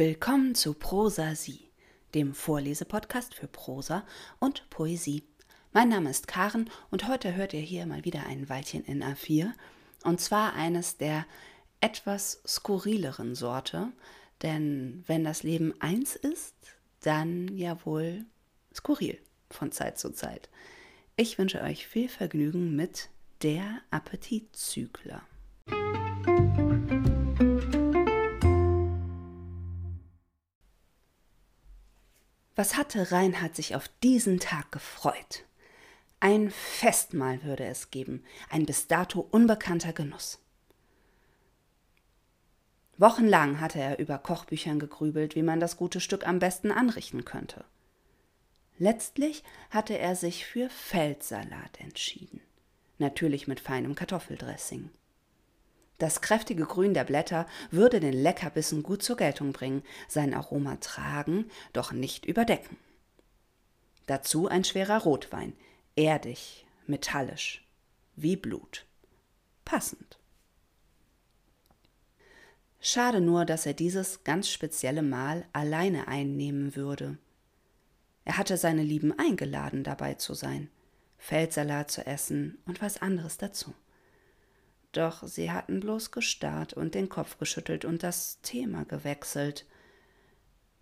Willkommen zu Prosa Sie, dem Vorlesepodcast für Prosa und Poesie. Mein Name ist Karen und heute hört ihr hier mal wieder ein Weilchen in A4 und zwar eines der etwas skurrileren Sorte, denn wenn das Leben eins ist, dann ja wohl skurril von Zeit zu Zeit. Ich wünsche euch viel Vergnügen mit der Appetitzügler. Was hatte Reinhard sich auf diesen Tag gefreut? Ein Festmahl würde es geben, ein bis dato unbekannter Genuss. Wochenlang hatte er über Kochbüchern gegrübelt, wie man das gute Stück am besten anrichten könnte. Letztlich hatte er sich für Feldsalat entschieden, natürlich mit feinem Kartoffeldressing. Das kräftige Grün der Blätter würde den Leckerbissen gut zur Geltung bringen, sein Aroma tragen, doch nicht überdecken. Dazu ein schwerer Rotwein, erdig, metallisch, wie Blut. Passend. Schade nur, dass er dieses ganz spezielle Mahl alleine einnehmen würde. Er hatte seine Lieben eingeladen, dabei zu sein, Feldsalat zu essen und was anderes dazu. Doch sie hatten bloß gestarrt und den Kopf geschüttelt und das Thema gewechselt.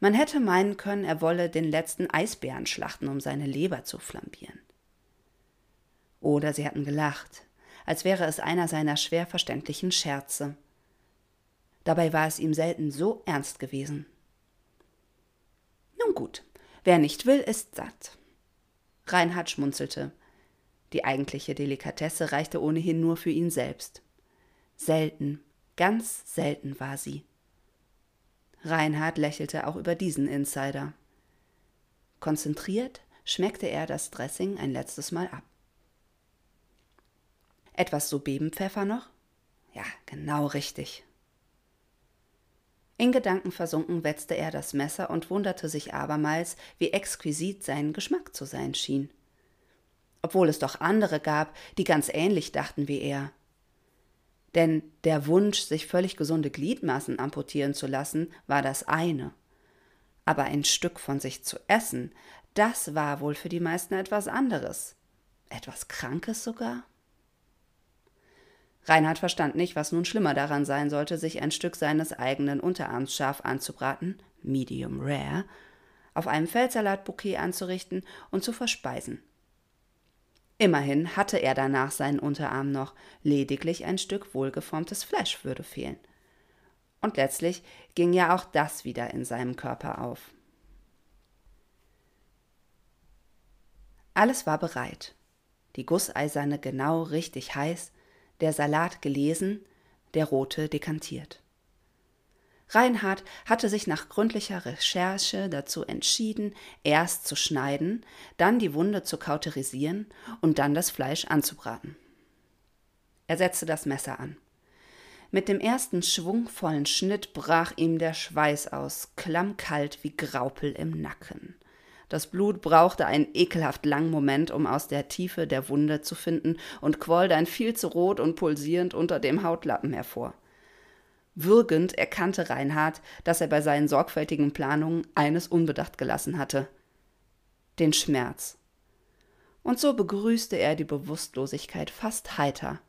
Man hätte meinen können, er wolle den letzten Eisbären schlachten, um seine Leber zu flambieren. Oder sie hatten gelacht, als wäre es einer seiner schwer verständlichen Scherze. Dabei war es ihm selten so ernst gewesen. Nun gut, wer nicht will, ist satt. Reinhard schmunzelte. Die eigentliche Delikatesse reichte ohnehin nur für ihn selbst. Selten, ganz selten war sie. Reinhard lächelte auch über diesen Insider. Konzentriert schmeckte er das Dressing ein letztes Mal ab. Etwas so Bebenpfeffer noch? Ja, genau richtig. In Gedanken versunken wetzte er das Messer und wunderte sich abermals, wie exquisit sein Geschmack zu sein schien obwohl es doch andere gab, die ganz ähnlich dachten wie er. Denn der Wunsch, sich völlig gesunde Gliedmaßen amputieren zu lassen, war das eine. Aber ein Stück von sich zu essen, das war wohl für die meisten etwas anderes. Etwas Krankes sogar? Reinhard verstand nicht, was nun schlimmer daran sein sollte, sich ein Stück seines eigenen Unterarms scharf anzubraten, medium rare, auf einem Feldsalatbouquet anzurichten und zu verspeisen. Immerhin hatte er danach seinen Unterarm noch, lediglich ein Stück wohlgeformtes Fleisch würde fehlen. Und letztlich ging ja auch das wieder in seinem Körper auf. Alles war bereit. Die Gusseiserne genau richtig heiß, der Salat gelesen, der rote dekantiert. Reinhard hatte sich nach gründlicher Recherche dazu entschieden, erst zu schneiden, dann die Wunde zu kauterisieren und dann das Fleisch anzubraten. Er setzte das Messer an. Mit dem ersten schwungvollen Schnitt brach ihm der Schweiß aus, klammkalt wie Graupel im Nacken. Das Blut brauchte einen ekelhaft langen Moment, um aus der Tiefe der Wunde zu finden und quoll dann viel zu rot und pulsierend unter dem Hautlappen hervor. Würgend erkannte Reinhard, dass er bei seinen sorgfältigen Planungen eines unbedacht gelassen hatte. Den Schmerz. Und so begrüßte er die Bewusstlosigkeit fast heiter.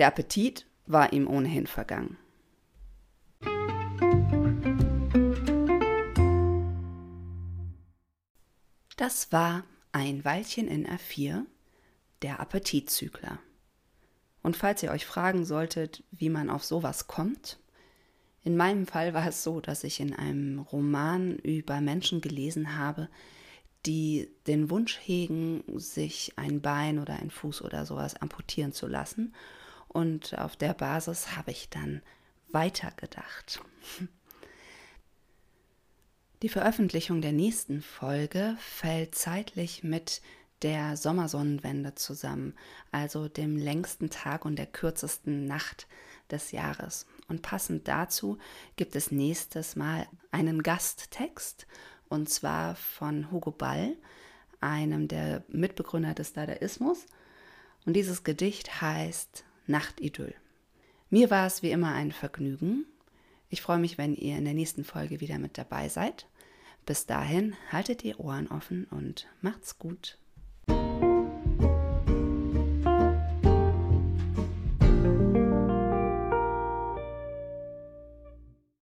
Der Appetit war ihm ohnehin vergangen. Das war ein Weilchen in R4, der Appetitzügler. Und falls ihr euch fragen solltet, wie man auf sowas kommt, in meinem Fall war es so, dass ich in einem Roman über Menschen gelesen habe, die den Wunsch hegen, sich ein Bein oder ein Fuß oder sowas amputieren zu lassen. Und auf der Basis habe ich dann weitergedacht. Die Veröffentlichung der nächsten Folge fällt zeitlich mit der Sommersonnenwende zusammen, also dem längsten Tag und der kürzesten Nacht des Jahres. Und passend dazu gibt es nächstes Mal einen Gasttext, und zwar von Hugo Ball, einem der Mitbegründer des Dadaismus. Und dieses Gedicht heißt Nachtidyll. Mir war es wie immer ein Vergnügen. Ich freue mich, wenn ihr in der nächsten Folge wieder mit dabei seid. Bis dahin, haltet die Ohren offen und macht's gut.